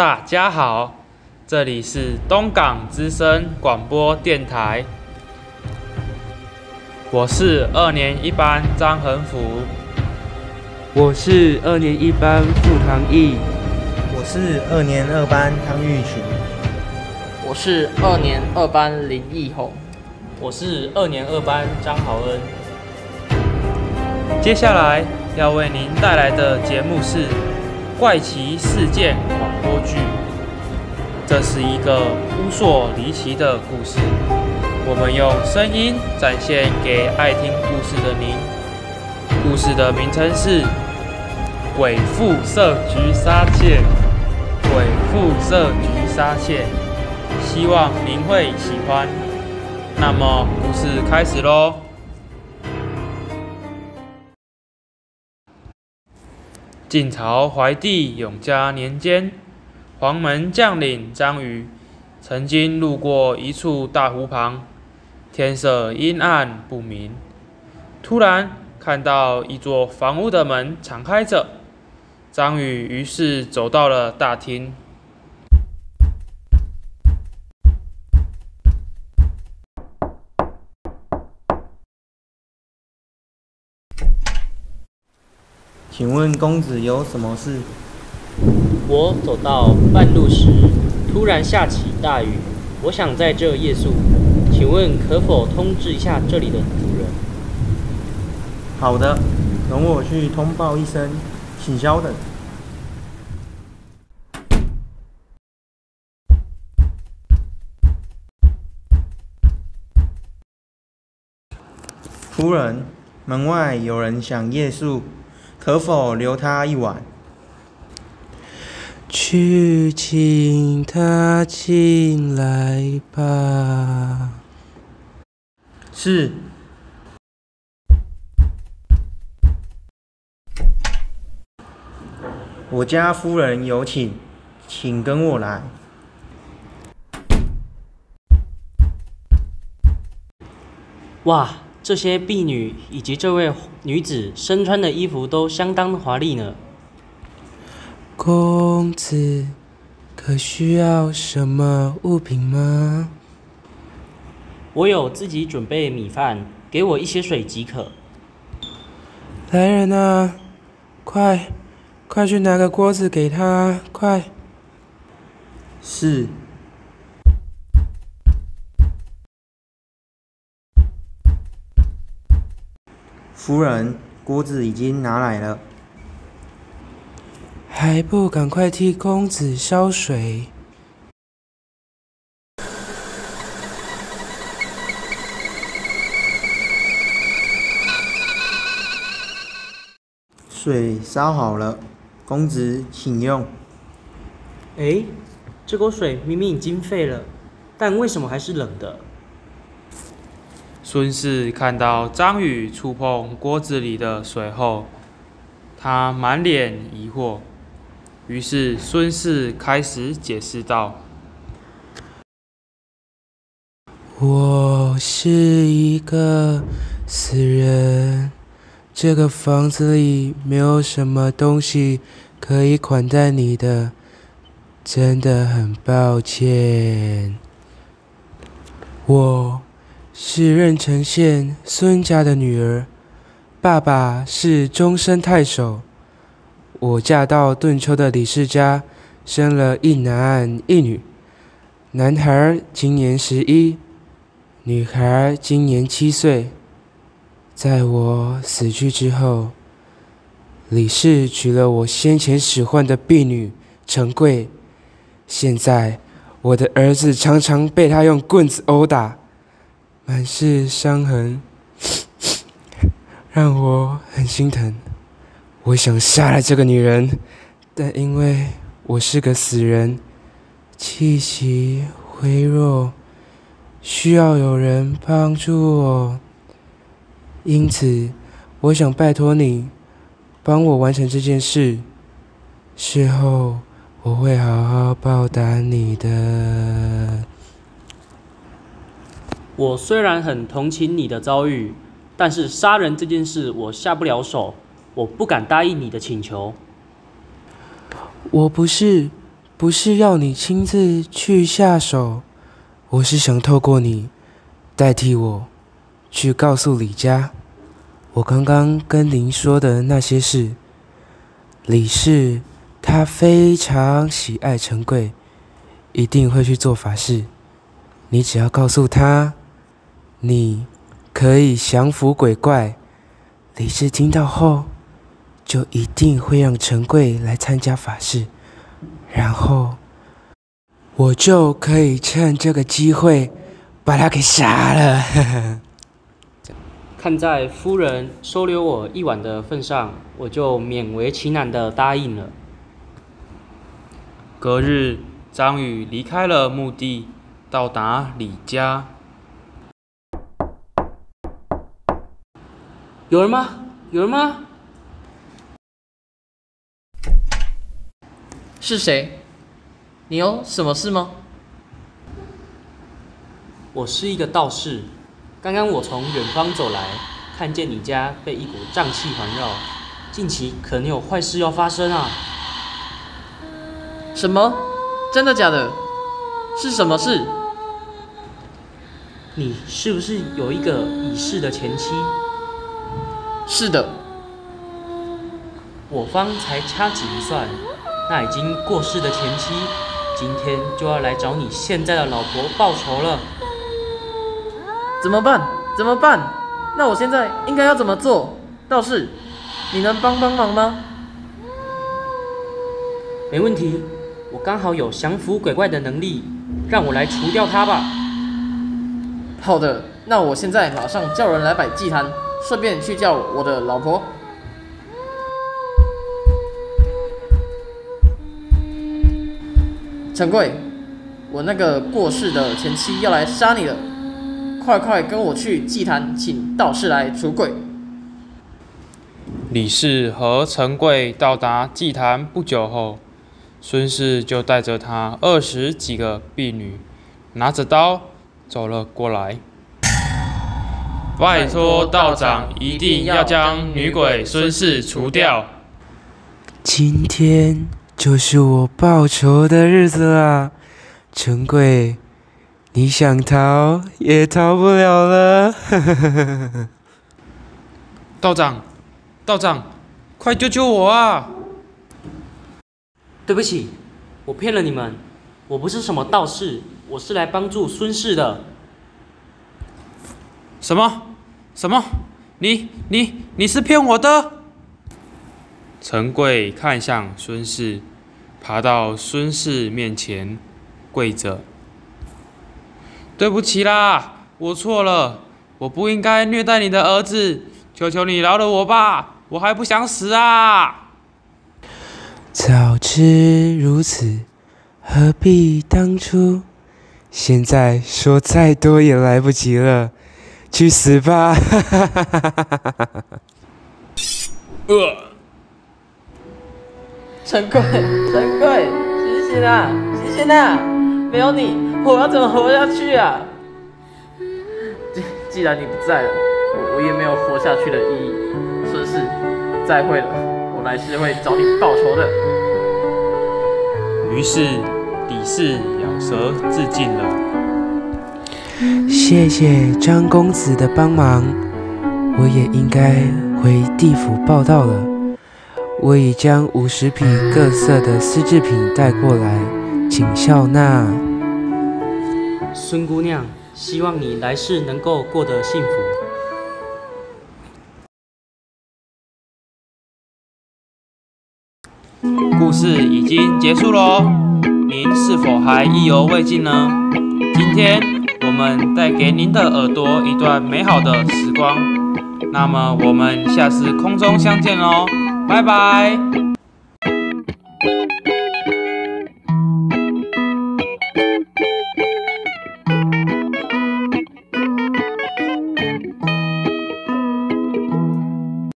大家好，这里是东港之声广播电台，我是二年一班张恒福，我是二年一班傅唐毅，我是二年二班汤玉群，我是二年二班林奕宏，我是二年二班张豪恩。接下来要为您带来的节目是《怪奇事件广播剧》，这是一个扑朔离奇的故事，我们用声音展现给爱听故事的您。故事的名称是《鬼父色菊杀妾》，鬼父色菊杀妾，希望您会喜欢。那么，故事开始喽。晋朝怀帝永嘉年间，黄门将领张禹曾经路过一处大湖旁，天色阴暗不明，突然看到一座房屋的门敞开着。张禹于是走到了大厅。请问公子有什么事？我走到半路时，突然下起大雨，我想在这夜宿，请问可否通知一下这里的主人？好的，容我去通报一声，请稍等。夫人，门外有人想夜宿。可否留他一晚？去请他进来吧。是。我家夫人有请，请跟我来。哇！这些婢女以及这位女子身穿的衣服都相当华丽呢。公子，可需要什么物品吗？我有自己准备米饭，给我一些水即可。来人啊，快，快去拿个锅子给他，快。是。夫人，锅子已经拿来了，还不赶快替公子烧水？水烧好了，公子请用。哎，这锅水明明已经沸了，但为什么还是冷的？孙氏看到张宇触碰锅子里的水后，他满脸疑惑。于是孙氏开始解释道：“我是一个死人，这个房子里没有什么东西可以款待你的，真的很抱歉。我。”是任城县孙家的女儿，爸爸是终身太守。我嫁到顿丘的李氏家，生了一男一女。男孩今年十一，女孩今年七岁。在我死去之后，李氏娶了我先前使唤的婢女陈贵。现在我的儿子常常被他用棍子殴打。满是伤痕，让我很心疼。我想杀了这个女人，但因为我是个死人，气息微弱，需要有人帮助我。因此，我想拜托你，帮我完成这件事。事后我会好好报答你的。我虽然很同情你的遭遇，但是杀人这件事我下不了手，我不敢答应你的请求。我不是不是要你亲自去下手，我是想透过你代替我去告诉李家，我刚刚跟您说的那些事。李氏他非常喜爱陈贵，一定会去做法事。你只要告诉他，你可以降服鬼怪。李氏听到后，就一定会让陈贵来参加法事，然后我就可以趁这个机会把他给杀了。看在夫人收留我一晚的份上，我就勉为其难的答应了。隔日，张宇离开了墓地，到达李家。有人吗？有人吗？是谁？你有什么事吗？我是一个道士，刚刚我从远方走来，看见你家被一股瘴气环绕，近期可能有坏事要发生啊！什么？真的假的？是什么事？你是不是有一个已逝的前妻？是的，我方才掐指一算，那已经过世的前妻，今天就要来找你现在的老婆报仇了。怎么办？怎么办？那我现在应该要怎么做？道士，你能帮帮忙吗？没问题，我刚好有降服鬼怪的能力，让我来除掉他吧。好的，那我现在马上叫人来摆祭坛。顺便去叫我的老婆。陈贵，我那个过世的前妻要来杀你了，快快跟我去祭坛，请道士来除鬼。李氏和陈贵到达祭坛不久后，孙氏就带着他二十几个婢女，拿着刀走了过来。拜托道长，一定要将女鬼孙氏除掉。今天就是我报仇的日子了，陈贵，你想逃也逃不了了。道长，道长，快救救我啊！对不起，我骗了你们，我不是什么道士，我是来帮助孙氏的。什么？什么？你你你是骗我的？陈贵看向孙氏，爬到孙氏面前跪着。对不起啦，我错了，我不应该虐待你的儿子，求求你饶了我吧，我还不想死啊！早知如此，何必当初？现在说再多也来不及了。去死吧！呃，陈贵，陈贵，醒醒啊，醒醒啊！没有你，我要怎么活下去啊？既既然你不在了，我我也没有活下去的意义。孙氏，再会了，我来世会找你报仇的。于是李氏咬舌自尽了。谢谢张公子的帮忙，我也应该回地府报道了。我已将五十匹各色的丝制品带过来，请笑纳。孙姑娘，希望你来世能够过得幸福。故事已经结束喽，您是否还意犹未尽呢？今天。我们带给您的耳朵一段美好的时光，那么我们下次空中相见喽，拜拜。